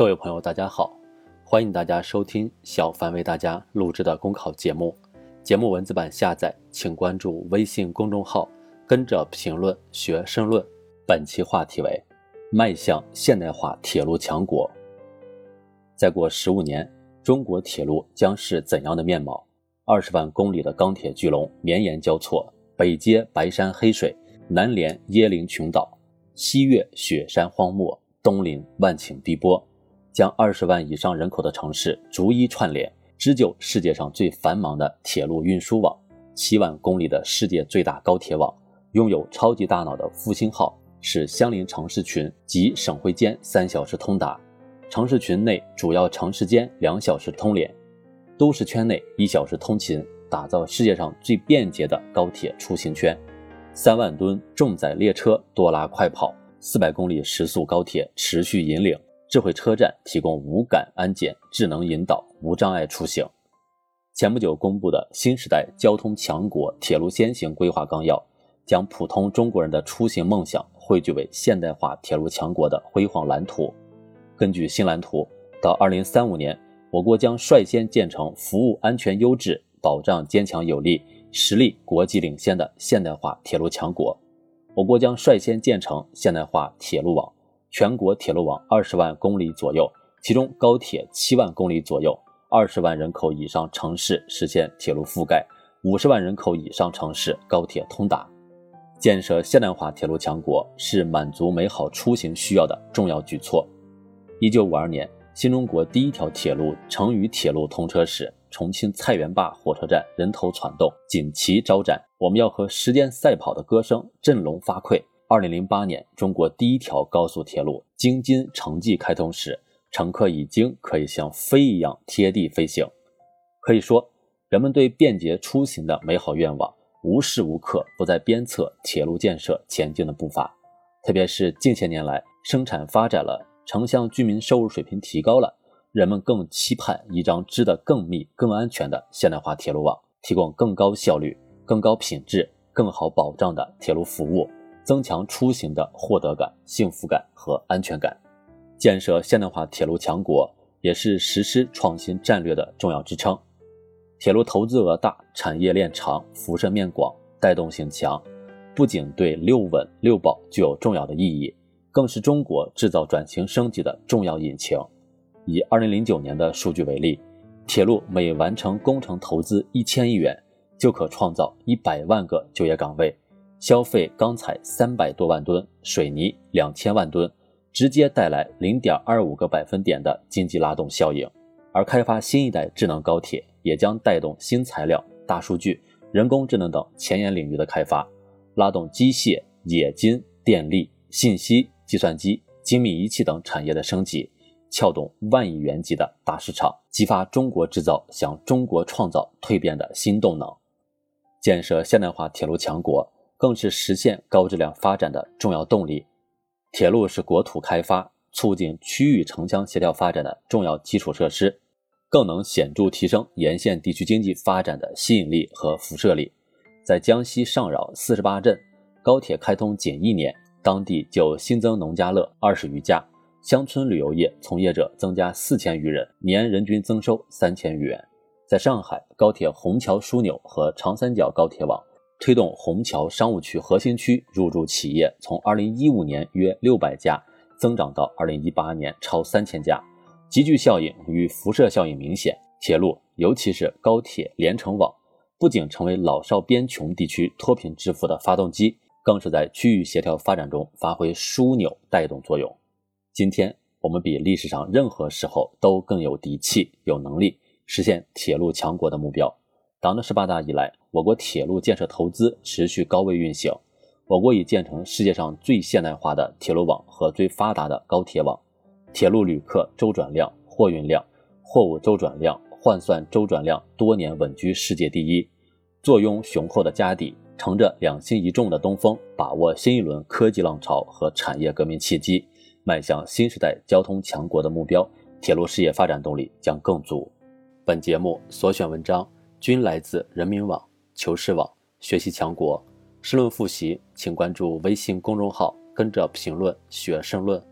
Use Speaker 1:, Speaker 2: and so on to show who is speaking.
Speaker 1: 各位朋友，大家好，欢迎大家收听小凡为大家录制的公考节目。节目文字版下载，请关注微信公众号，跟着评论学申论。本期话题为：迈向现代化铁路强国。再过十五年，中国铁路将是怎样的面貌？二十万公里的钢铁巨龙绵延交错，北接白山黑水，南连椰林群岛，西越雪山荒漠，东临万顷碧波。将二十万以上人口的城市逐一串联，织就世界上最繁忙的铁路运输网。七万公里的世界最大高铁网，拥有超级大脑的复兴号，使相邻城市群及省会间三小时通达，城市群内主要城市间两小时通联，都市圈内一小时通勤，打造世界上最便捷的高铁出行圈。三万吨重载列车多拉快跑，四百公里时速高铁持续引领。智慧车站提供无感安检、智能引导、无障碍出行。前不久公布的新时代交通强国铁路先行规划纲要，将普通中国人的出行梦想汇聚为现代化铁路强国的辉煌蓝图。根据新蓝图，到二零三五年，我国将率先建成服务安全优质、保障坚强有力、实力国际领先的现代化铁路强国。我国将率先建成现代化铁路网。全国铁路网二十万公里左右，其中高铁七万公里左右，二十万人口以上城市实现铁路覆盖，五十万人口以上城市高铁通达。建设现代化铁路强国是满足美好出行需要的重要举措。一九五二年，新中国第一条铁路成渝铁路通车时，重庆菜园坝火车站人头攒动，锦旗招展，我们要和时间赛跑的歌声振聋发聩。二零零八年，中国第一条高速铁路京津城际开通时，乘客已经可以像飞一样贴地飞行。可以说，人们对便捷出行的美好愿望，无时无刻不在鞭策铁路建设前进的步伐。特别是近些年来，生产发展了，城乡居民收入水平提高了，人们更期盼一张织得更密、更安全的现代化铁路网，提供更高效率、更高品质、更好保障的铁路服务。增强出行的获得感、幸福感和安全感，建设现代化铁路强国也是实施创新战略的重要支撑。铁路投资额大、产业链长、辐射面广、带动性强，不仅对“六稳六保”具有重要的意义，更是中国制造转型升级的重要引擎。以2009年的数据为例，铁路每完成工程投资一千亿元，就可创造一百万个就业岗位。消费钢材三百多万吨，水泥两千万吨，直接带来零点二五个百分点的经济拉动效应。而开发新一代智能高铁，也将带动新材料、大数据、人工智能等前沿领域的开发，拉动机械、冶金、电力、信息、计算机、精密仪器等产业的升级，撬动万亿元级的大市场，激发中国制造向中国创造蜕变的新动能，建设现代化铁路强国。更是实现高质量发展的重要动力。铁路是国土开发、促进区域城乡协调发展的重要基础设施，更能显著提升沿线地区经济发展的吸引力和辐射力。在江西上饶四十八镇，高铁开通仅一年，当地就新增农家乐二十余家，乡村旅游业从业者增加四千余人，年人均增收三千余元。在上海，高铁虹桥枢纽和长三角高铁网。推动虹桥商务区核心区入驻企业从2015年约600家增长到2018年超3000家，集聚效应与辐射效应明显。铁路，尤其是高铁连城网，不仅成为老少边穷地区脱贫致富的发动机，更是在区域协调发展中发挥枢纽带动作用。今天，我们比历史上任何时候都更有底气、有能力实现铁路强国的目标。党的十八大以来，我国铁路建设投资持续高位运行，我国已建成世界上最现代化的铁路网和最发达的高铁网，铁路旅客周转量、货运量、货物周转量换算周转量多年稳居世界第一。坐拥雄厚的家底，乘着两新一重的东风，把握新一轮科技浪潮和产业革命契机，迈向新时代交通强国的目标，铁路事业发展动力将更足。本节目所选文章。均来自人民网、求是网、学习强国。申论复习，请关注微信公众号，跟着评论学申论。